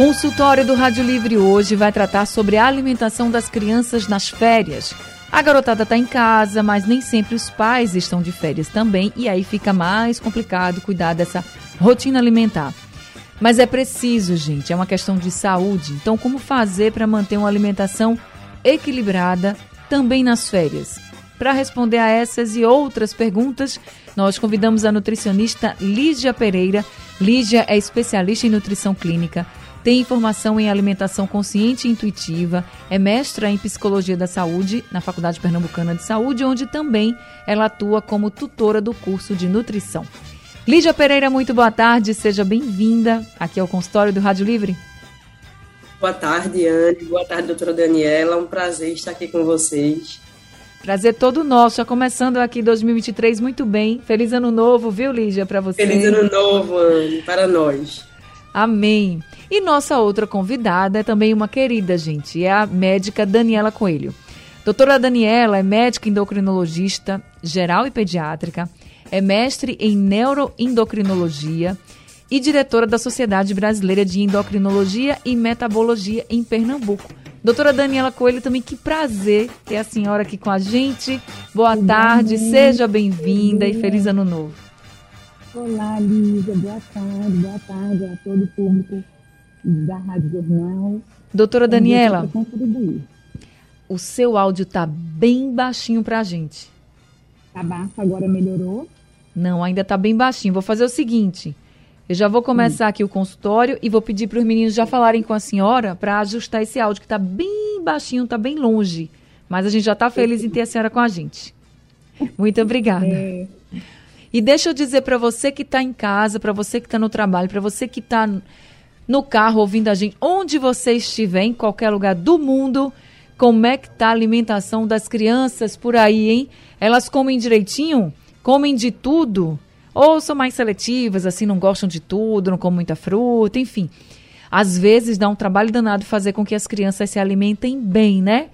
Consultório do Rádio Livre hoje vai tratar sobre a alimentação das crianças nas férias. A garotada está em casa, mas nem sempre os pais estão de férias também, e aí fica mais complicado cuidar dessa rotina alimentar. Mas é preciso, gente, é uma questão de saúde. Então, como fazer para manter uma alimentação equilibrada também nas férias? Para responder a essas e outras perguntas, nós convidamos a nutricionista Lígia Pereira. Lígia é especialista em nutrição clínica tem formação em alimentação consciente e intuitiva, é mestra em psicologia da saúde na Faculdade Pernambucana de Saúde, onde também ela atua como tutora do curso de nutrição. Lídia Pereira, muito boa tarde, seja bem-vinda aqui ao consultório do Rádio Livre. Boa tarde, Anne. Boa tarde, doutora Daniela. É um prazer estar aqui com vocês. Prazer todo nosso. Já começando aqui 2023 muito bem. Feliz ano novo, viu, Lígia, para você. Feliz ano novo, Anne, para nós. Amém. E nossa outra convidada é também uma querida, gente, é a médica Daniela Coelho. Doutora Daniela é médica endocrinologista geral e pediátrica, é mestre em neuroendocrinologia e diretora da Sociedade Brasileira de Endocrinologia e Metabologia em Pernambuco. Doutora Daniela Coelho, também que prazer ter a senhora aqui com a gente. Boa tarde, seja bem-vinda e feliz ano novo. Olá, Lígia, boa tarde, boa tarde a todo o público da Rádio Jornal. Doutora Daniela, o seu áudio tá bem baixinho para a gente. Tá baixo, agora melhorou? Não, ainda tá bem baixinho. Vou fazer o seguinte, eu já vou começar aqui o consultório e vou pedir para os meninos já falarem com a senhora para ajustar esse áudio que tá bem baixinho, tá bem longe. Mas a gente já tá feliz em ter a senhora com a gente. Muito obrigada. É. E deixa eu dizer para você que está em casa, para você que está no trabalho, para você que está no carro ouvindo a gente, onde você estiver, em qualquer lugar do mundo, como é que está a alimentação das crianças por aí, hein? Elas comem direitinho? Comem de tudo? Ou são mais seletivas, assim, não gostam de tudo, não comem muita fruta, enfim. Às vezes dá um trabalho danado fazer com que as crianças se alimentem bem, né?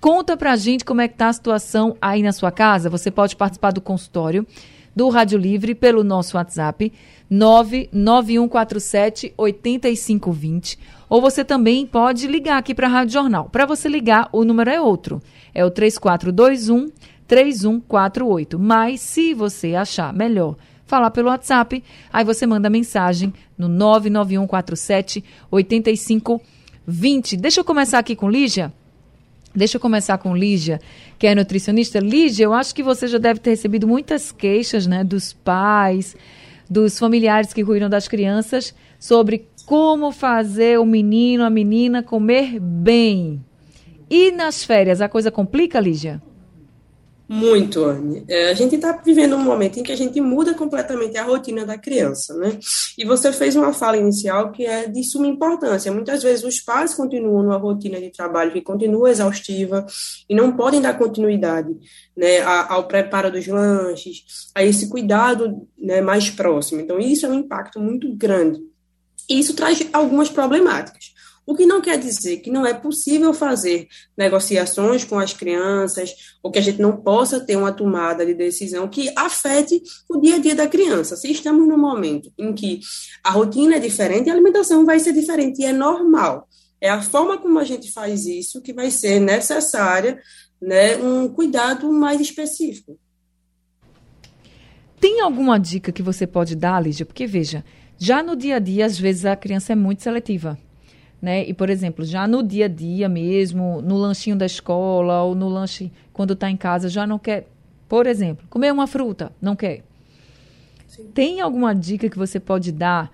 Conta pra gente como é que tá a situação aí na sua casa. Você pode participar do consultório do Rádio Livre pelo nosso WhatsApp 99147 8520. Ou você também pode ligar aqui para a Rádio Jornal. Para você ligar, o número é outro. É o 3421 3148. Mas se você achar melhor falar pelo WhatsApp, aí você manda mensagem no 99147 8520. Deixa eu começar aqui com Lígia. Deixa eu começar com Lígia, que é nutricionista. Lígia, eu acho que você já deve ter recebido muitas queixas né, dos pais, dos familiares que cuidam das crianças sobre como fazer o menino, a menina comer bem. E nas férias, a coisa complica, Lígia? Muito, Anne. É, a gente está vivendo um momento em que a gente muda completamente a rotina da criança, né? E você fez uma fala inicial que é de suma importância. Muitas vezes os pais continuam numa rotina de trabalho que continua exaustiva e não podem dar continuidade né, ao preparo dos lanches, a esse cuidado né, mais próximo. Então, isso é um impacto muito grande. E isso traz algumas problemáticas. O que não quer dizer que não é possível fazer negociações com as crianças, ou que a gente não possa ter uma tomada de decisão que afete o dia a dia da criança. Se estamos num momento em que a rotina é diferente, a alimentação vai ser diferente, e é normal. É a forma como a gente faz isso que vai ser necessária, né, um cuidado mais específico. Tem alguma dica que você pode dar, Lígia? Porque, veja, já no dia a dia, às vezes a criança é muito seletiva né? E, por exemplo, já no dia a dia mesmo, no lanchinho da escola ou no lanche quando está em casa, já não quer, por exemplo, comer uma fruta, não quer. Sim. Tem alguma dica que você pode dar?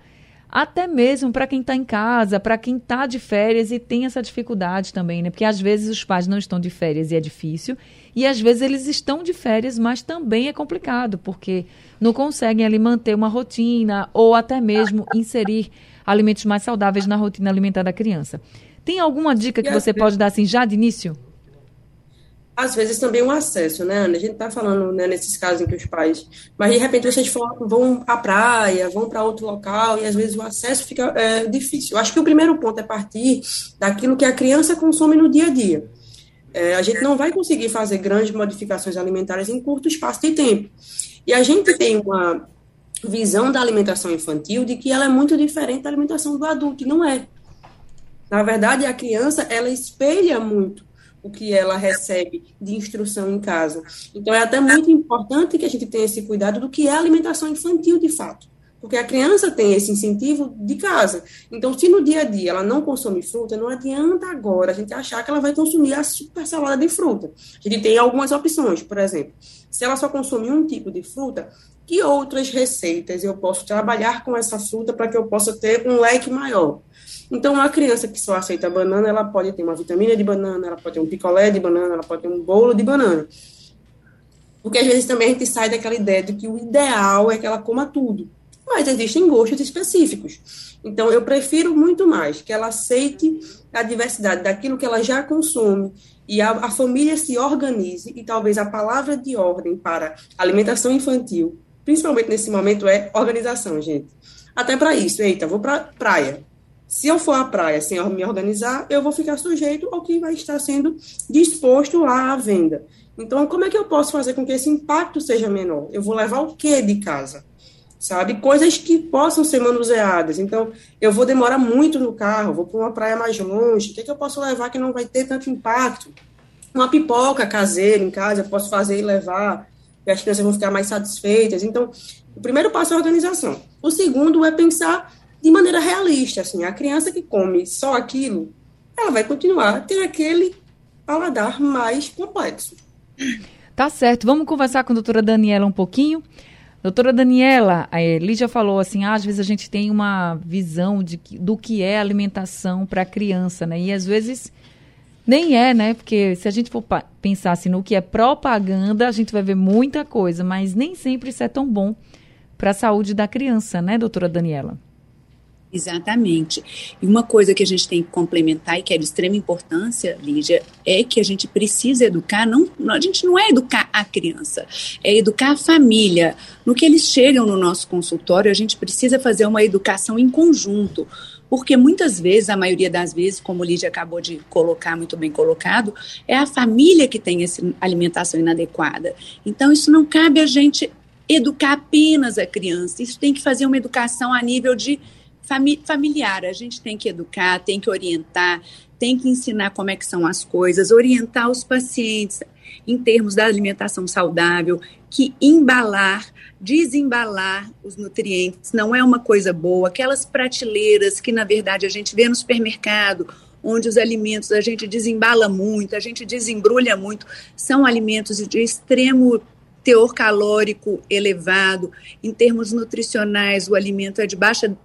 Até mesmo para quem está em casa, para quem está de férias e tem essa dificuldade também, né? Porque às vezes os pais não estão de férias e é difícil, e às vezes eles estão de férias, mas também é complicado, porque não conseguem ali manter uma rotina ou até mesmo inserir alimentos mais saudáveis na rotina alimentar da criança. Tem alguma dica que você pode dar assim já de início? Às vezes também o um acesso, né, Ana? A gente está falando né, nesses casos em que os pais, mas de repente vocês vão à praia, vão para outro local e às vezes o acesso fica é, difícil. Eu acho que o primeiro ponto é partir daquilo que a criança consome no dia a dia. É, a gente não vai conseguir fazer grandes modificações alimentares em curto espaço de tempo. E a gente tem uma visão da alimentação infantil de que ela é muito diferente da alimentação do adulto, e não é. Na verdade, a criança, ela espelha muito o que ela recebe de instrução em casa. Então, é até muito importante que a gente tenha esse cuidado do que é alimentação infantil, de fato. Porque a criança tem esse incentivo de casa. Então, se no dia a dia ela não consome fruta, não adianta agora a gente achar que ela vai consumir a super salada de fruta. A gente tem algumas opções, por exemplo, se ela só consumir um tipo de fruta, que outras receitas eu posso trabalhar com essa fruta para que eu possa ter um leque maior? Então, uma criança que só aceita banana, ela pode ter uma vitamina de banana, ela pode ter um picolé de banana, ela pode ter um bolo de banana. Porque às vezes também a gente sai daquela ideia de que o ideal é que ela coma tudo. Mas existem gostos específicos. Então, eu prefiro muito mais que ela aceite a diversidade daquilo que ela já consome e a, a família se organize. E talvez a palavra de ordem para alimentação infantil, principalmente nesse momento, é organização, gente. Até para isso, eita, vou para praia se eu for à praia sem me organizar, eu vou ficar sujeito ao que vai estar sendo disposto lá à venda. Então, como é que eu posso fazer com que esse impacto seja menor? Eu vou levar o que de casa? Sabe? Coisas que possam ser manuseadas. Então, eu vou demorar muito no carro, vou para uma praia mais longe. O que, é que eu posso levar que não vai ter tanto impacto? Uma pipoca caseira em casa, eu posso fazer e levar, e as crianças vão ficar mais satisfeitas. Então, o primeiro passo é a organização. O segundo é pensar de maneira realista, assim, a criança que come só aquilo, ela vai continuar ter aquele paladar mais complexo. Tá certo. Vamos conversar com a doutora Daniela um pouquinho. Doutora Daniela, a Lígia falou assim, ah, às vezes a gente tem uma visão de, do que é alimentação para a criança, né? E às vezes nem é, né? Porque se a gente for pensar assim, no que é propaganda, a gente vai ver muita coisa, mas nem sempre isso é tão bom para a saúde da criança, né, doutora Daniela? Exatamente. E uma coisa que a gente tem que complementar e que é de extrema importância, Lídia, é que a gente precisa educar, não, a gente não é educar a criança, é educar a família. No que eles chegam no nosso consultório, a gente precisa fazer uma educação em conjunto. Porque muitas vezes, a maioria das vezes, como o Lídia acabou de colocar, muito bem colocado, é a família que tem essa alimentação inadequada. Então, isso não cabe a gente educar apenas a criança, isso tem que fazer uma educação a nível de fami familiar. A gente tem que educar, tem que orientar, tem que ensinar como é que são as coisas, orientar os pacientes em termos da alimentação saudável, que embalar, desembalar os nutrientes não é uma coisa boa. Aquelas prateleiras que, na verdade, a gente vê no supermercado, onde os alimentos a gente desembala muito, a gente desembrulha muito, são alimentos de extremo teor calórico elevado. Em termos nutricionais, o alimento é de baixa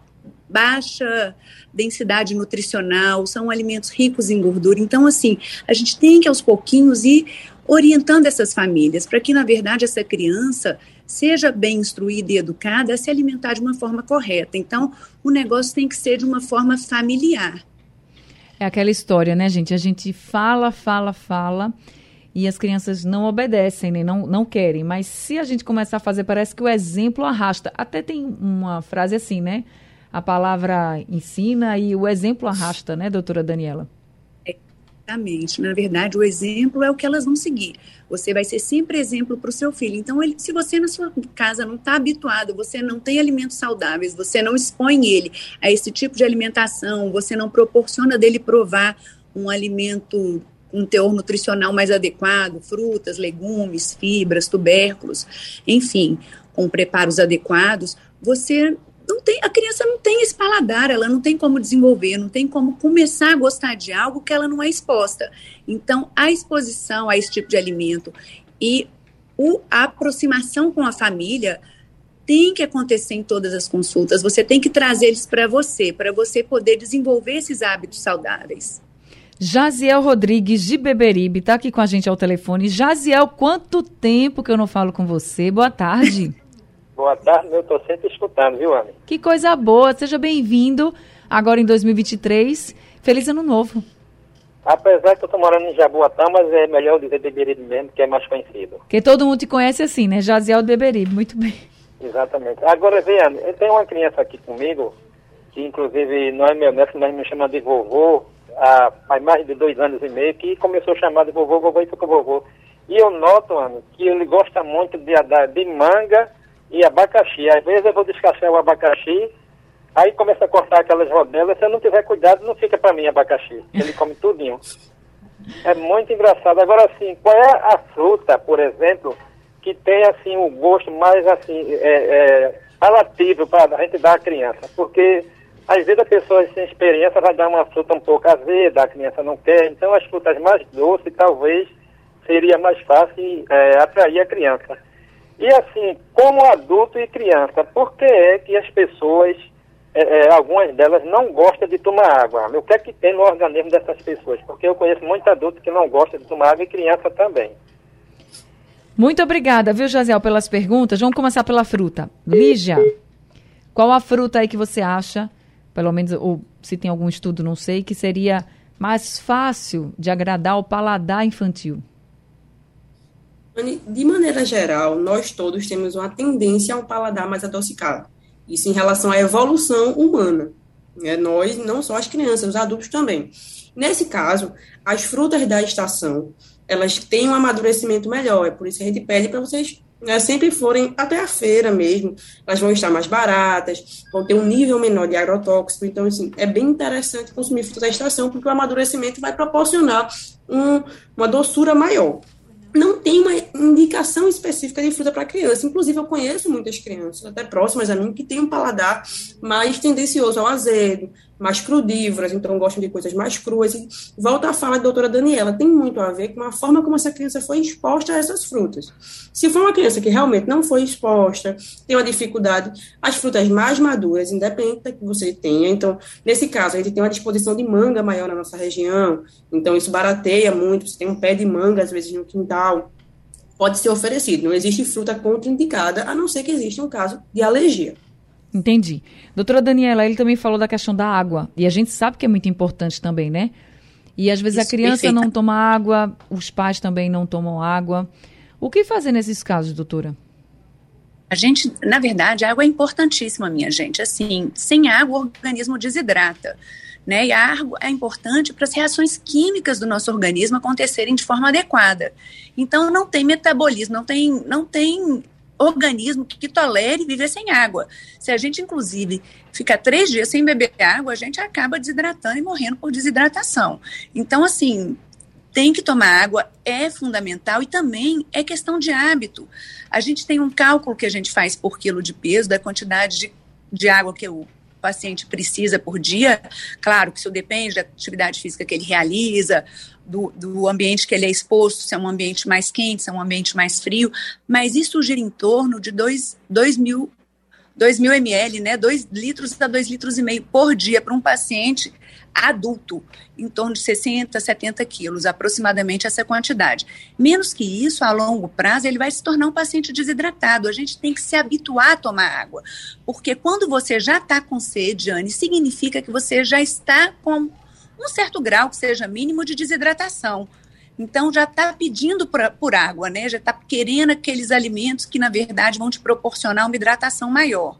baixa densidade nutricional, são alimentos ricos em gordura. Então, assim, a gente tem que aos pouquinhos ir orientando essas famílias para que, na verdade, essa criança seja bem instruída e educada a se alimentar de uma forma correta. Então, o negócio tem que ser de uma forma familiar. É aquela história, né, gente? A gente fala, fala, fala e as crianças não obedecem, nem não, não querem. Mas se a gente começar a fazer, parece que o exemplo arrasta. Até tem uma frase assim, né? A palavra ensina e o exemplo arrasta, né, doutora Daniela? Exatamente. Na verdade, o exemplo é o que elas vão seguir. Você vai ser sempre exemplo para o seu filho. Então, ele, se você na sua casa não está habituado, você não tem alimentos saudáveis, você não expõe ele a esse tipo de alimentação, você não proporciona dele provar um alimento um teor nutricional mais adequado, frutas, legumes, fibras, tubérculos, enfim, com preparos adequados, você não tem, a criança não tem esse paladar, ela não tem como desenvolver, não tem como começar a gostar de algo que ela não é exposta. Então, a exposição a esse tipo de alimento e o, a aproximação com a família tem que acontecer em todas as consultas. Você tem que trazer eles para você, para você poder desenvolver esses hábitos saudáveis. Jaziel Rodrigues de Beberibe está aqui com a gente ao telefone. Jaziel, quanto tempo que eu não falo com você? Boa tarde. Boa tarde, eu estou sempre escutando, viu, Anne? Que coisa boa, seja bem-vindo agora em 2023. Feliz Ano Novo. Apesar que eu estou morando em Jaboatão, mas é melhor dizer Beberibe mesmo, que é mais conhecido. Porque todo mundo te conhece assim, né? Jaziel Beberibe, muito bem. Exatamente. Agora, veja, eu tenho uma criança aqui comigo, que inclusive não é meu neto, mas me chama de vovô, há, há mais de dois anos e meio, que começou a chamar de vovô, vovô e ficou vovô. E eu noto, Ana, que ele gosta muito de, de manga e abacaxi. Às vezes eu vou descascar o abacaxi, Aí começa a cortar aquelas rodelas, se eu não tiver cuidado, não fica para mim abacaxi. Ele come tudinho. É muito engraçado. Agora, assim, qual é a fruta, por exemplo, que tem, assim, o gosto mais, assim, é, é, relativo para a gente dar à criança? Porque, às vezes, a pessoa sem experiência vai dar uma fruta um pouco azeda, a criança não quer. Então, as frutas mais doces, talvez, seria mais fácil é, atrair a criança. E, assim, como adulto e criança, por que é que as pessoas é, é, algumas delas não gostam de tomar água. O que é que tem no organismo dessas pessoas? Porque eu conheço muitos adultos que não gostam de tomar água e criança também. Muito obrigada, viu, Jaziel, pelas perguntas. Vamos começar pela fruta. Lígia, qual a fruta aí que você acha, pelo menos, ou se tem algum estudo, não sei, que seria mais fácil de agradar o paladar infantil? De maneira geral, nós todos temos uma tendência ao paladar mais adocicado. Isso em relação à evolução humana. Né? Nós, não só as crianças, os adultos também. Nesse caso, as frutas da estação, elas têm um amadurecimento melhor. É por isso que a gente pede para vocês né, sempre forem até a feira mesmo. Elas vão estar mais baratas, vão ter um nível menor de agrotóxico. Então, assim, é bem interessante consumir frutas da estação, porque o amadurecimento vai proporcionar um, uma doçura maior não tem uma indicação específica de fruta para criança. Inclusive, eu conheço muitas crianças, até próximas a mim, que têm um paladar mais tendencioso ao azedo, mais crudívoras, então gostam de coisas mais cruas. E volta à fala da doutora Daniela, tem muito a ver com a forma como essa criança foi exposta a essas frutas. Se for uma criança que realmente não foi exposta, tem uma dificuldade, as frutas mais maduras, independente da que você tenha, então, nesse caso, a gente tem uma disposição de manga maior na nossa região, então isso barateia muito, você tem um pé de manga, às vezes, no quintal, pode ser oferecido. Não existe fruta contraindicada, a não ser que exista um caso de alergia. Entendi. Doutora Daniela, ele também falou da questão da água. E a gente sabe que é muito importante também, né? E às vezes Isso, a criança perfeita. não toma água, os pais também não tomam água. O que fazer nesses casos, doutora? A gente, na verdade, a água é importantíssima, minha gente. Assim, sem água o organismo desidrata. Né? E a água é importante para as reações químicas do nosso organismo acontecerem de forma adequada. Então, não tem metabolismo, não tem, não tem organismo que tolere viver sem água. Se a gente, inclusive, ficar três dias sem beber água, a gente acaba desidratando e morrendo por desidratação. Então, assim, tem que tomar água, é fundamental e também é questão de hábito. A gente tem um cálculo que a gente faz por quilo de peso da quantidade de, de água que o paciente precisa por dia. Claro que isso depende da atividade física que ele realiza, do, do ambiente que ele é exposto, se é um ambiente mais quente, se é um ambiente mais frio, mas isso gira em torno de 2 mil 2 mil ml, né, 2 litros a 2 litros e meio por dia para um paciente adulto, em torno de 60, 70 quilos, aproximadamente essa quantidade. Menos que isso, a longo prazo, ele vai se tornar um paciente desidratado. A gente tem que se habituar a tomar água, porque quando você já está com sede, Anne, significa que você já está com um certo grau, que seja mínimo, de desidratação. Então já está pedindo por, por, água, né? Já está querendo aqueles alimentos que, na verdade, vão te proporcionar uma hidratação maior.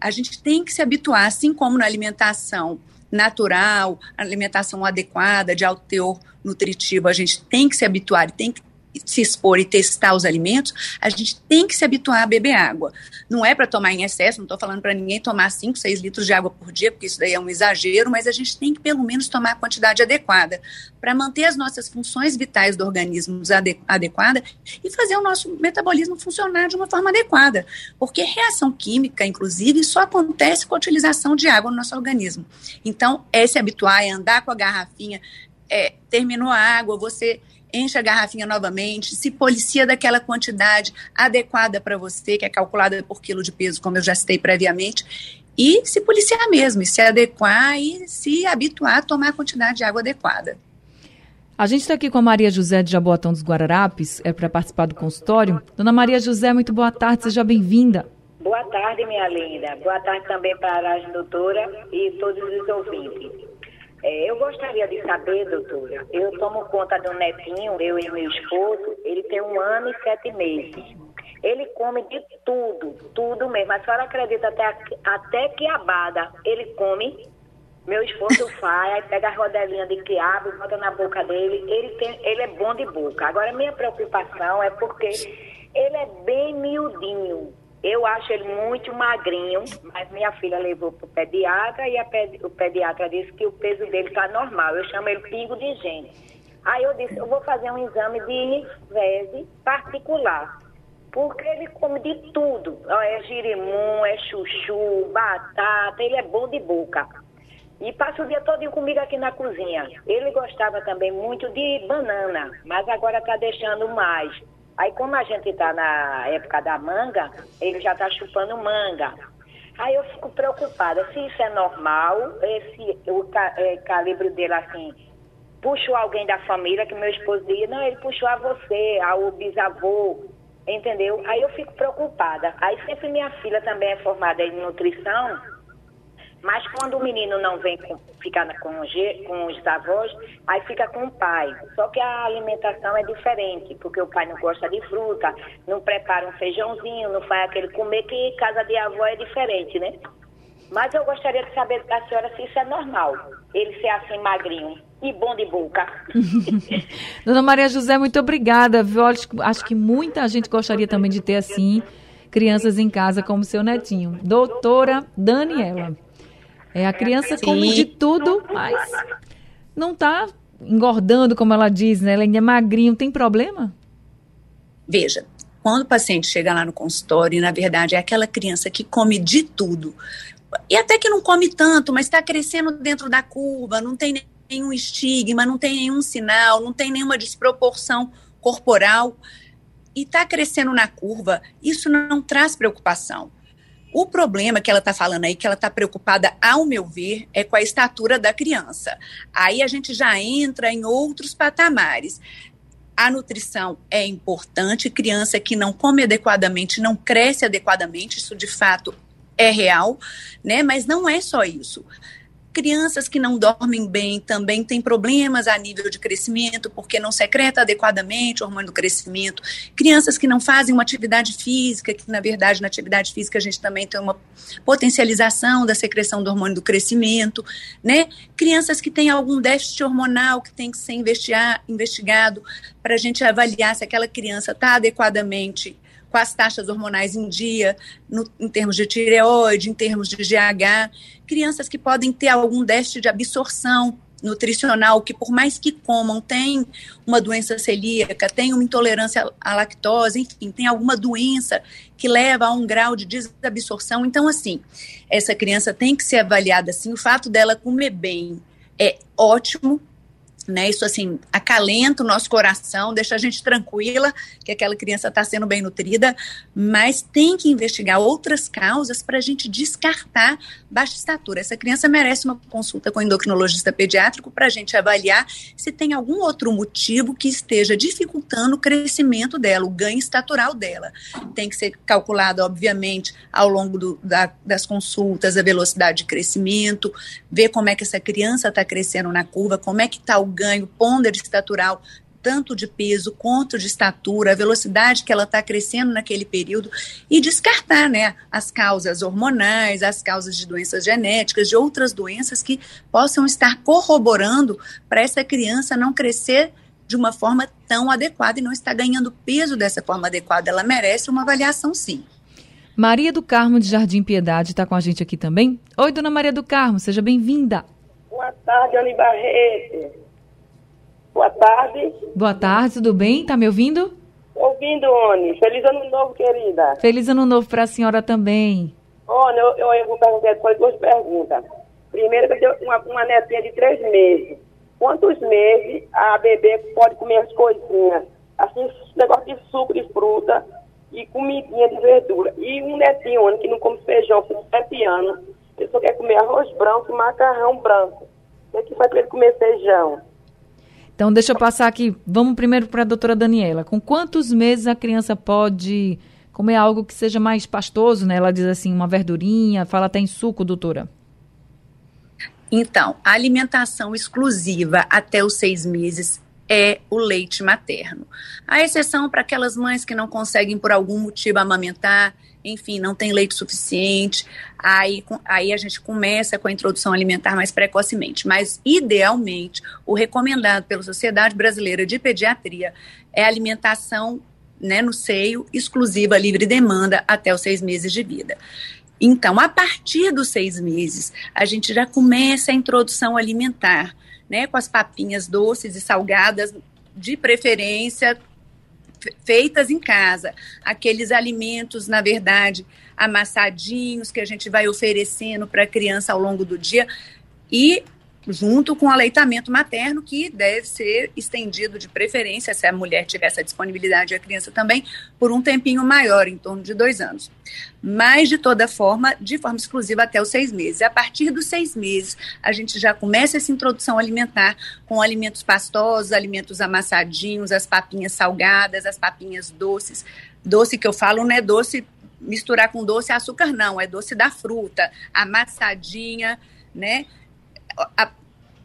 A gente tem que se habituar, assim como na alimentação natural, alimentação adequada, de alto teor nutritivo, a gente tem que se habituar tem que se expor e testar os alimentos, a gente tem que se habituar a beber água. Não é para tomar em excesso, não estou falando para ninguém tomar 5, 6 litros de água por dia, porque isso daí é um exagero, mas a gente tem que pelo menos tomar a quantidade adequada para manter as nossas funções vitais do organismo adequada e fazer o nosso metabolismo funcionar de uma forma adequada. Porque reação química, inclusive, só acontece com a utilização de água no nosso organismo. Então, é se habituar, é andar com a garrafinha, é, terminou a água, você enche a garrafinha novamente, se policia daquela quantidade adequada para você, que é calculada por quilo de peso, como eu já citei previamente, e se policiar mesmo, e se adequar e se habituar a tomar a quantidade de água adequada. A gente está aqui com a Maria José de Jaboatão dos Guararapes, é para participar do consultório. Dona Maria José, muito boa tarde, seja bem-vinda. Boa tarde, minha linda. Boa tarde também para a doutora e todos os ouvintes. É, eu gostaria de saber, doutora, eu tomo conta um netinho, eu e meu esposo, ele tem um ano e sete meses. Ele come de tudo, tudo mesmo. A senhora acredita até, até quiabada ele come. Meu esposo faz, pega a rodelinha de quiabo, bota na boca dele. Ele, tem, ele é bom de boca. Agora, minha preocupação é porque ele é bem miudinho. Eu acho ele muito magrinho, mas minha filha levou para o pediatra e pedi o pediatra disse que o peso dele está normal. Eu chamo ele pingo de gente. Aí eu disse, eu vou fazer um exame de fezes particular. Porque ele come de tudo. É girimum, é chuchu, batata, ele é bom de boca. E passa o dia todo comigo aqui na cozinha. Ele gostava também muito de banana, mas agora está deixando mais. Aí, como a gente está na época da manga, ele já está chupando manga. Aí eu fico preocupada se isso é normal, esse, o é, calibre dele assim, puxou alguém da família, que meu esposo dizia, não, ele puxou a você, ao bisavô, entendeu? Aí eu fico preocupada. Aí sempre minha filha também é formada em nutrição, mas quando o menino não vem com, ficar com, com os avós, aí fica com o pai. Só que a alimentação é diferente, porque o pai não gosta de fruta, não prepara um feijãozinho, não faz aquele comer, que casa de avó é diferente, né? Mas eu gostaria de saber da senhora se isso é normal, ele ser assim magrinho e bom de boca. Dona Maria José, muito obrigada. Viu? Acho que muita gente gostaria também de ter assim crianças em casa como seu netinho. Doutora Daniela. É, a criança Sim. come de tudo, mas não está engordando, como ela diz, né? Ela ainda é magrinho, tem problema? Veja, quando o paciente chega lá no consultório, e na verdade é aquela criança que come de tudo, e até que não come tanto, mas está crescendo dentro da curva, não tem nenhum estigma, não tem nenhum sinal, não tem nenhuma desproporção corporal, e está crescendo na curva, isso não traz preocupação. O problema que ela está falando aí, que ela está preocupada, ao meu ver, é com a estatura da criança. Aí a gente já entra em outros patamares. A nutrição é importante, criança que não come adequadamente, não cresce adequadamente, isso de fato é real, né? Mas não é só isso. Crianças que não dormem bem também têm problemas a nível de crescimento, porque não secreta adequadamente o hormônio do crescimento. Crianças que não fazem uma atividade física, que na verdade na atividade física a gente também tem uma potencialização da secreção do hormônio do crescimento, né? Crianças que têm algum déficit hormonal que tem que ser investigado para a gente avaliar se aquela criança está adequadamente com as taxas hormonais em dia, no, em termos de tireoide, em termos de GH, crianças que podem ter algum déficit de absorção nutricional, que por mais que comam, tem uma doença celíaca, tem uma intolerância à lactose, enfim, tem alguma doença que leva a um grau de desabsorção. Então, assim, essa criança tem que ser avaliada assim. O fato dela comer bem é ótimo, né? Isso assim acalenta o nosso coração, deixa a gente tranquila que aquela criança está sendo bem nutrida, mas tem que investigar outras causas para a gente descartar baixa estatura. Essa criança merece uma consulta com endocrinologista pediátrico para a gente avaliar se tem algum outro motivo que esteja dificultando o crescimento dela, o ganho estatural dela. Tem que ser calculado, obviamente, ao longo do, da, das consultas, a velocidade de crescimento, ver como é que essa criança está crescendo na curva, como é que está o ganho ponder estatural tanto de peso quanto de estatura, a velocidade que ela está crescendo naquele período e descartar, né, as causas hormonais, as causas de doenças genéticas, de outras doenças que possam estar corroborando para essa criança não crescer de uma forma tão adequada e não estar ganhando peso dessa forma adequada. Ela merece uma avaliação, sim. Maria do Carmo de Jardim Piedade está com a gente aqui também. Oi, dona Maria do Carmo, seja bem-vinda. Boa tarde, Ani Barreto. Boa tarde. Boa tarde, tudo bem? Tá me ouvindo? Ouvindo, Oni. Feliz ano novo, querida. Feliz ano novo para a senhora também. Oni, eu, eu, eu vou depois duas perguntas. Primeiro, eu tenho uma, uma netinha de três meses. Quantos meses a bebê pode comer as coisinhas? Assim, negócio de suco de fruta e comidinha de verdura. E um netinho, Oni, que não come feijão, com sete anos, ele só quer comer arroz branco e macarrão branco. O que, é que faz para ele comer feijão? Então, deixa eu passar aqui. Vamos primeiro para a doutora Daniela. Com quantos meses a criança pode comer algo que seja mais pastoso, né? Ela diz assim, uma verdurinha, fala até em suco, doutora. Então, a alimentação exclusiva até os seis meses é o leite materno. A exceção para aquelas mães que não conseguem, por algum motivo, amamentar, enfim, não tem leite suficiente, aí, aí a gente começa com a introdução alimentar mais precocemente. Mas, idealmente, o recomendado pela Sociedade Brasileira de Pediatria é alimentação né, no seio, exclusiva, livre demanda, até os seis meses de vida. Então, a partir dos seis meses, a gente já começa a introdução alimentar, né, com as papinhas doces e salgadas, de preferência feitas em casa. Aqueles alimentos, na verdade, amassadinhos que a gente vai oferecendo para a criança ao longo do dia. E junto com o aleitamento materno, que deve ser estendido de preferência, se a mulher tiver essa disponibilidade e a criança também, por um tempinho maior, em torno de dois anos. Mas, de toda forma, de forma exclusiva até os seis meses. A partir dos seis meses, a gente já começa essa introdução alimentar com alimentos pastosos, alimentos amassadinhos, as papinhas salgadas, as papinhas doces. Doce que eu falo não é doce misturar com doce açúcar, não, é doce da fruta, amassadinha, né?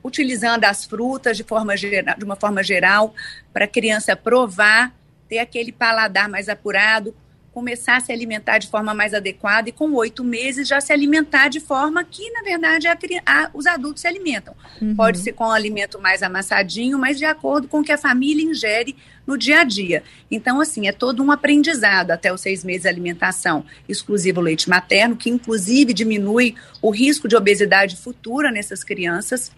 Utilizando as frutas de, forma geral, de uma forma geral, para a criança provar, ter aquele paladar mais apurado, começar a se alimentar de forma mais adequada e com oito meses já se alimentar de forma que, na verdade, a, a, os adultos se alimentam. Uhum. Pode ser com um alimento mais amassadinho, mas de acordo com o que a família ingere no dia a dia. Então, assim, é todo um aprendizado até os seis meses de alimentação exclusivo leite materno, que inclusive diminui o risco de obesidade futura nessas crianças.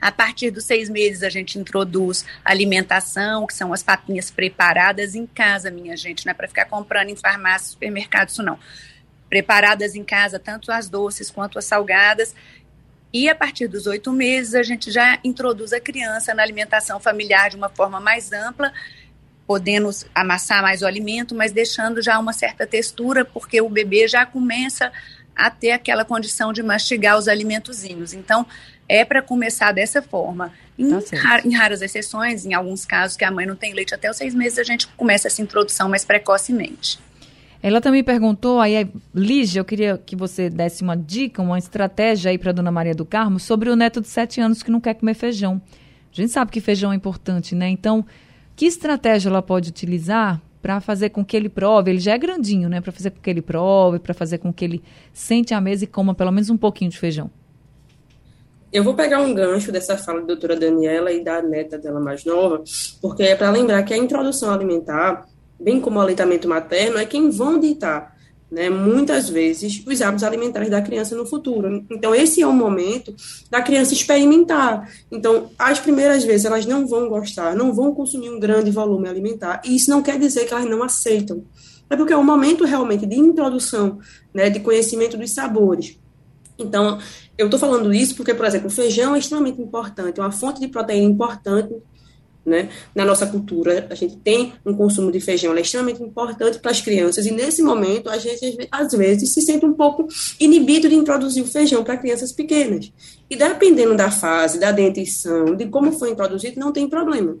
A partir dos seis meses, a gente introduz alimentação, que são as papinhas preparadas em casa, minha gente, não é para ficar comprando em farmácia, supermercado, isso não. Preparadas em casa, tanto as doces quanto as salgadas. E a partir dos oito meses, a gente já introduz a criança na alimentação familiar de uma forma mais ampla, podendo amassar mais o alimento, mas deixando já uma certa textura, porque o bebê já começa a ter aquela condição de mastigar os alimentozinhos. Então, é para começar dessa forma. Em, tá rar, em, raras exceções, em alguns casos que a mãe não tem leite até os seis meses, a gente começa essa introdução mais precocemente. Ela também perguntou, aí, Lígia, eu queria que você desse uma dica, uma estratégia aí para Dona Maria do Carmo sobre o neto de sete anos que não quer comer feijão. A gente sabe que feijão é importante, né? Então, que estratégia ela pode utilizar para fazer com que ele prove? Ele já é grandinho, né? Para fazer com que ele prove, para fazer com que ele sente a mesa e coma pelo menos um pouquinho de feijão. Eu vou pegar um gancho dessa fala da doutora Daniela e da neta dela mais nova, porque é para lembrar que a introdução alimentar, bem como o aleitamento materno, é quem vão ditar, né, muitas vezes, os hábitos alimentares da criança no futuro. Então, esse é o momento da criança experimentar. Então, as primeiras vezes elas não vão gostar, não vão consumir um grande volume alimentar, e isso não quer dizer que elas não aceitam. É porque é um momento realmente de introdução, né, de conhecimento dos sabores. Então, eu estou falando isso porque, por exemplo, o feijão é extremamente importante, é uma fonte de proteína importante né, na nossa cultura. A gente tem um consumo de feijão, é extremamente importante para as crianças, e nesse momento a gente, às vezes, se sente um pouco inibido de introduzir o feijão para crianças pequenas. E dependendo da fase, da dentição, de como foi introduzido, não tem problema.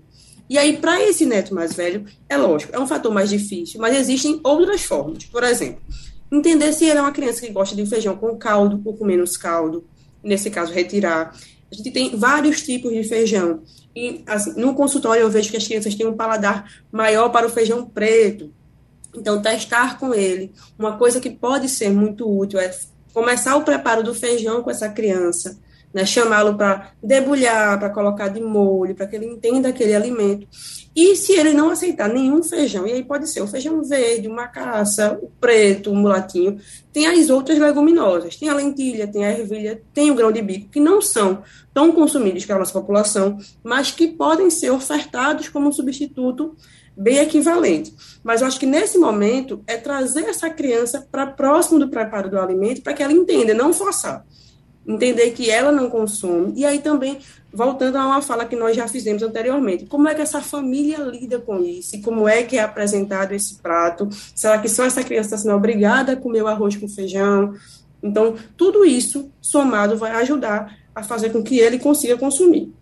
E aí, para esse neto mais velho, é lógico, é um fator mais difícil, mas existem outras formas. Por exemplo, entender se ele é uma criança que gosta de feijão com caldo ou com menos caldo, nesse caso, retirar. A gente tem vários tipos de feijão. E, assim, no consultório eu vejo que as crianças têm um paladar maior para o feijão preto. Então, testar com ele. Uma coisa que pode ser muito útil é começar o preparo do feijão com essa criança, né? chamá-lo para debulhar, para colocar de molho, para que ele entenda aquele alimento. E se ele não aceitar nenhum feijão, e aí pode ser o feijão verde, uma caça, o preto, o mulatinho, tem as outras leguminosas, tem a lentilha, tem a ervilha, tem o grão de bico, que não são tão consumidos pela nossa população, mas que podem ser ofertados como um substituto bem equivalente. Mas eu acho que nesse momento é trazer essa criança para próximo do preparo do alimento para que ela entenda, não forçar entender que ela não consome, e aí também, voltando a uma fala que nós já fizemos anteriormente, como é que essa família lida com isso, e como é que é apresentado esse prato, será que só essa criança está sendo obrigada a comer o arroz com feijão? Então, tudo isso somado vai ajudar a fazer com que ele consiga consumir.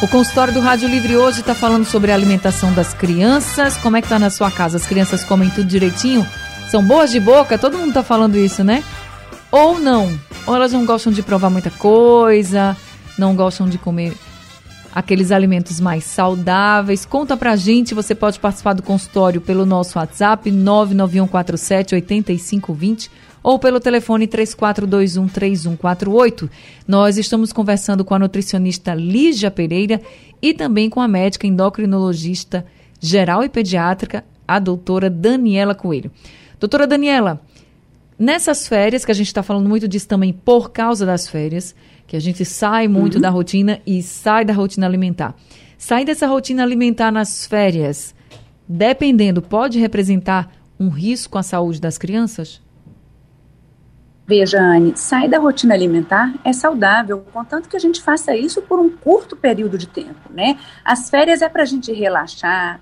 O consultório do Rádio Livre hoje está falando sobre a alimentação das crianças. Como é que está na sua casa? As crianças comem tudo direitinho? São boas de boca? Todo mundo está falando isso, né? Ou não? Ou elas não gostam de provar muita coisa, não gostam de comer aqueles alimentos mais saudáveis. Conta pra gente, você pode participar do consultório pelo nosso WhatsApp 99147 8520 ou pelo telefone 3421 3148. Nós estamos conversando com a nutricionista Lígia Pereira e também com a médica endocrinologista geral e pediátrica, a doutora Daniela Coelho. Doutora Daniela, nessas férias, que a gente está falando muito disso também por causa das férias, que a gente sai muito uhum. da rotina e sai da rotina alimentar. Sair dessa rotina alimentar nas férias, dependendo, pode representar um risco à saúde das crianças? Veja, Anne, sair da rotina alimentar é saudável, contanto que a gente faça isso por um curto período de tempo, né? As férias é para a gente relaxar,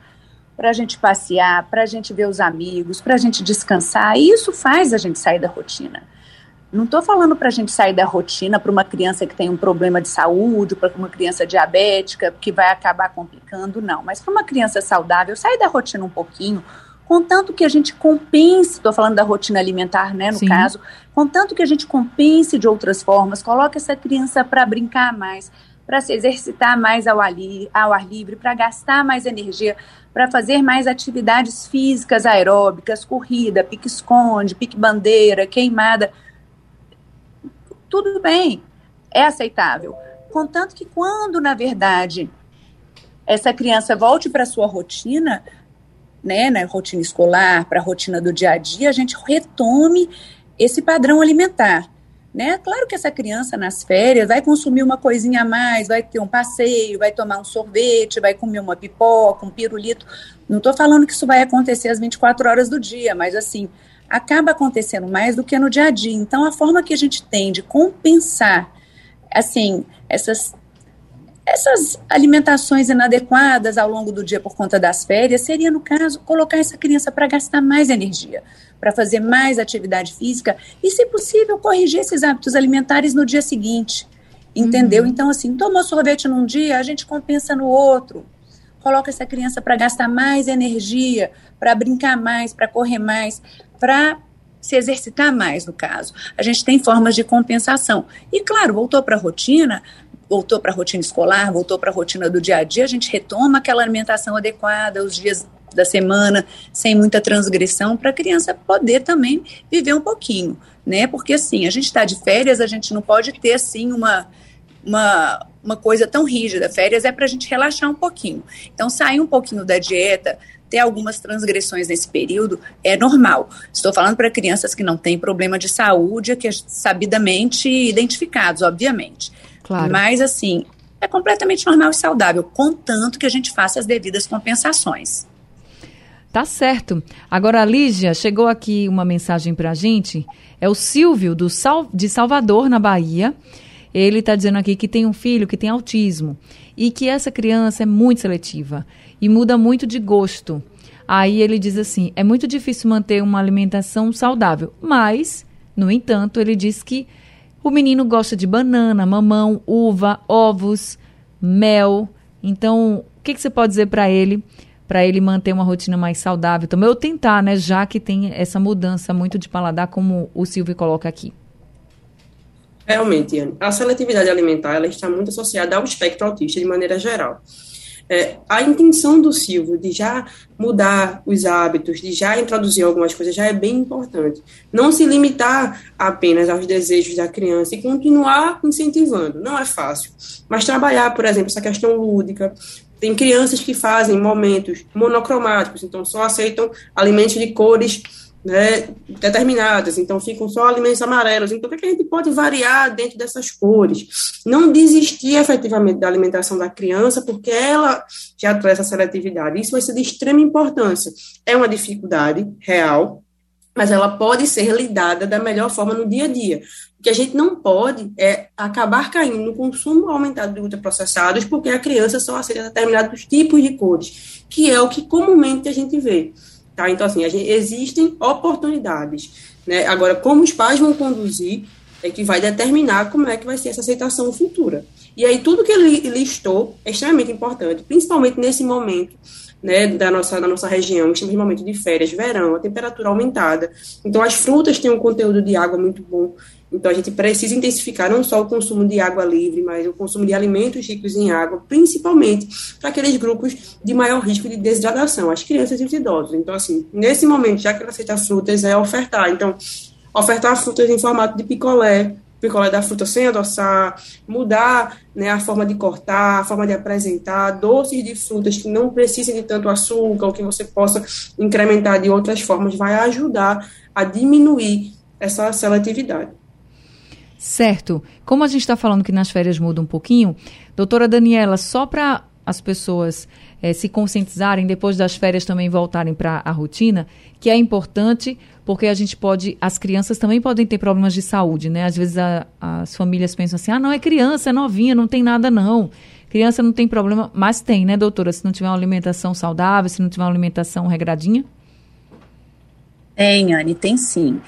para a gente passear, para a gente ver os amigos, para a gente descansar, e isso faz a gente sair da rotina. Não estou falando para a gente sair da rotina para uma criança que tem um problema de saúde, para uma criança diabética, que vai acabar complicando, não. Mas para uma criança saudável, sair da rotina um pouquinho, contanto que a gente compense, estou falando da rotina alimentar, né, no Sim. caso, contanto que a gente compense de outras formas, coloque essa criança para brincar mais, para se exercitar mais ao ar, ao ar livre, para gastar mais energia, para fazer mais atividades físicas aeróbicas, corrida, pique-esconde, pique-bandeira, queimada. Tudo bem, é aceitável. Contanto que quando, na verdade, essa criança volte para a sua rotina, né, na rotina escolar, para a rotina do dia a dia, a gente retome esse padrão alimentar. Né? Claro que essa criança nas férias vai consumir uma coisinha a mais, vai ter um passeio, vai tomar um sorvete, vai comer uma pipoca, um pirulito. Não estou falando que isso vai acontecer às 24 horas do dia, mas assim, acaba acontecendo mais do que no dia a dia. Então, a forma que a gente tem de compensar, assim, essas essas alimentações inadequadas ao longo do dia por conta das férias seria, no caso, colocar essa criança para gastar mais energia, para fazer mais atividade física e, se possível, corrigir esses hábitos alimentares no dia seguinte. Entendeu? Uhum. Então, assim, tomou sorvete num dia, a gente compensa no outro. Coloca essa criança para gastar mais energia, para brincar mais, para correr mais, para se exercitar mais, no caso. A gente tem formas de compensação. E, claro, voltou para a rotina, voltou para a rotina escolar, voltou para a rotina do dia a dia, a gente retoma aquela alimentação adequada, os dias da semana, sem muita transgressão, para a criança poder também viver um pouquinho, né? Porque assim, a gente está de férias, a gente não pode ter assim uma, uma, uma coisa tão rígida. Férias é para a gente relaxar um pouquinho. Então, sair um pouquinho da dieta, ter algumas transgressões nesse período é normal. Estou falando para crianças que não têm problema de saúde, que é sabidamente identificados, obviamente. Claro. Mas, assim, é completamente normal e saudável, contanto que a gente faça as devidas compensações. Tá certo. Agora, Lígia, chegou aqui uma mensagem para a gente. É o Silvio, do Sal, de Salvador, na Bahia. Ele está dizendo aqui que tem um filho que tem autismo e que essa criança é muito seletiva e muda muito de gosto. Aí ele diz assim: é muito difícil manter uma alimentação saudável, mas, no entanto, ele diz que o menino gosta de banana, mamão, uva, ovos, mel. Então, o que, que você pode dizer para ele, para ele manter uma rotina mais saudável? Também eu tentar, né, já que tem essa mudança muito de paladar, como o Silvio coloca aqui. Realmente, Anne, a seletividade alimentar ela está muito associada ao espectro autista de maneira geral. É, a intenção do Silvio de já mudar os hábitos, de já introduzir algumas coisas, já é bem importante. Não se limitar apenas aos desejos da criança e continuar incentivando. Não é fácil. Mas trabalhar, por exemplo, essa questão lúdica. Tem crianças que fazem momentos monocromáticos, então só aceitam alimentos de cores né, determinadas, então ficam só alimentos amarelos. Então, o que, é que a gente pode variar dentro dessas cores? Não desistir efetivamente da alimentação da criança, porque ela já traz essa seletividade. Isso vai ser de extrema importância. É uma dificuldade real, mas ela pode ser lidada da melhor forma no dia a dia. O que a gente não pode é acabar caindo no consumo aumentado de ultraprocessados, porque a criança só aceita determinados tipos de cores, que é o que comumente a gente vê. Tá? Então, assim, gente, existem oportunidades. Né? Agora, como os pais vão conduzir é que vai determinar como é que vai ser essa aceitação futura. E aí, tudo que ele listou é extremamente importante, principalmente nesse momento né, da, nossa, da nossa região, estamos em momento de férias, verão, a temperatura aumentada. Então, as frutas têm um conteúdo de água muito bom. Então, a gente precisa intensificar não só o consumo de água livre, mas o consumo de alimentos ricos em água, principalmente para aqueles grupos de maior risco de desidratação, as crianças e os idosos. Então, assim, nesse momento, já que ela aceita frutas, é ofertar. Então, ofertar frutas em formato de picolé, picolé da fruta sem adoçar, mudar né, a forma de cortar, a forma de apresentar, doces de frutas que não precisem de tanto açúcar, ou que você possa incrementar de outras formas, vai ajudar a diminuir essa seletividade. Certo. Como a gente está falando que nas férias muda um pouquinho, doutora Daniela, só para as pessoas é, se conscientizarem, depois das férias também voltarem para a rotina, que é importante porque a gente pode, as crianças também podem ter problemas de saúde, né? Às vezes a, as famílias pensam assim, ah, não, é criança, é novinha, não tem nada não. Criança não tem problema, mas tem, né, doutora? Se não tiver uma alimentação saudável, se não tiver uma alimentação regradinha? Tem, Anne, tem sim.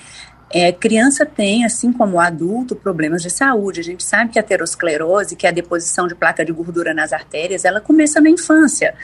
É, criança tem, assim como adulto, problemas de saúde. A gente sabe que a aterosclerose, que é a deposição de placa de gordura nas artérias, ela começa na infância.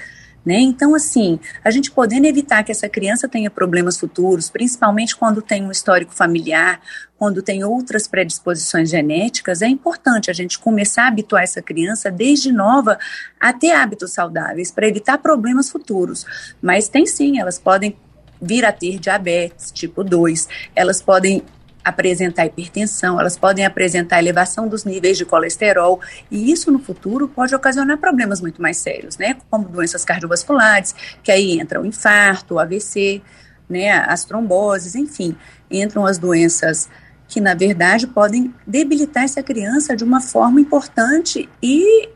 Né? Então, assim, a gente podendo evitar que essa criança tenha problemas futuros, principalmente quando tem um histórico familiar, quando tem outras predisposições genéticas, é importante a gente começar a habituar essa criança desde nova a ter hábitos saudáveis para evitar problemas futuros. Mas tem sim, elas podem vir a ter diabetes tipo 2, elas podem apresentar hipertensão, elas podem apresentar elevação dos níveis de colesterol, e isso no futuro pode ocasionar problemas muito mais sérios, né? Como doenças cardiovasculares, que aí entra o infarto, o AVC, né? As tromboses, enfim, entram as doenças que na verdade podem debilitar essa criança de uma forma importante e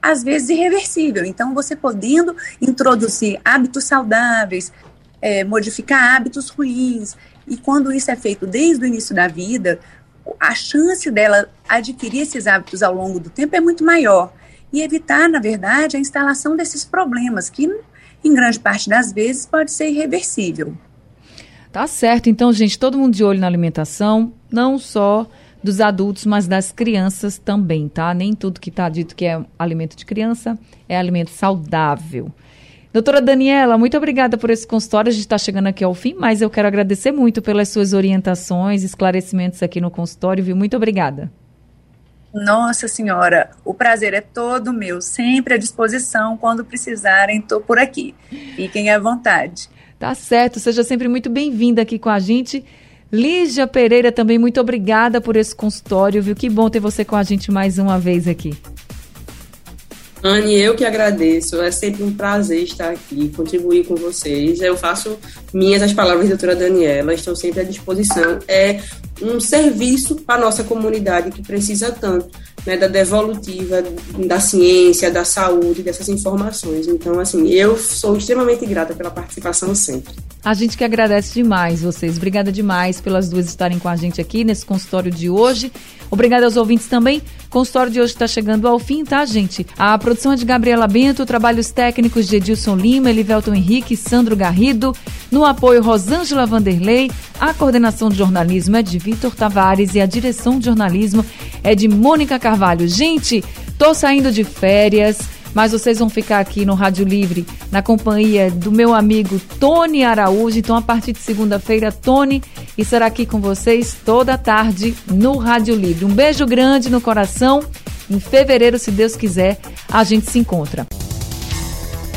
às vezes irreversível. Então, você podendo introduzir hábitos saudáveis, é, modificar hábitos ruins, e quando isso é feito desde o início da vida, a chance dela adquirir esses hábitos ao longo do tempo é muito maior. E evitar, na verdade, a instalação desses problemas, que em grande parte das vezes pode ser irreversível. Tá certo. Então, gente, todo mundo de olho na alimentação, não só dos adultos, mas das crianças também, tá? Nem tudo que está dito que é alimento de criança é alimento saudável. Doutora Daniela, muito obrigada por esse consultório. A gente está chegando aqui ao fim, mas eu quero agradecer muito pelas suas orientações, esclarecimentos aqui no consultório, viu? Muito obrigada. Nossa Senhora, o prazer é todo meu, sempre à disposição. Quando precisarem, estou por aqui. Fiquem à vontade. Tá certo, seja sempre muito bem-vinda aqui com a gente. Lígia Pereira, também muito obrigada por esse consultório, viu? Que bom ter você com a gente mais uma vez aqui. Anne, eu que agradeço. É sempre um prazer estar aqui, contribuir com vocês. Eu faço minhas as palavras da doutora Daniela, estou sempre à disposição. É um serviço para a nossa comunidade que precisa tanto né, da devolutiva, da ciência, da saúde, dessas informações. Então, assim, eu sou extremamente grata pela participação sempre. A gente que agradece demais vocês. Obrigada demais pelas duas estarem com a gente aqui nesse consultório de hoje. Obrigada aos ouvintes também. O consultório de hoje está chegando ao fim, tá, gente? A produção é de Gabriela Bento, trabalhos técnicos de Edilson Lima, Elivelton Henrique, Sandro Garrido. No apoio, Rosângela Vanderlei. A coordenação de jornalismo é de Vitor Tavares e a direção de jornalismo é de Mônica Carvalho. Gente, tô saindo de férias mas vocês vão ficar aqui no Rádio Livre na companhia do meu amigo Tony Araújo. Então, a partir de segunda-feira, Tony estará aqui com vocês toda tarde no Rádio Livre. Um beijo grande no coração. Em fevereiro, se Deus quiser, a gente se encontra.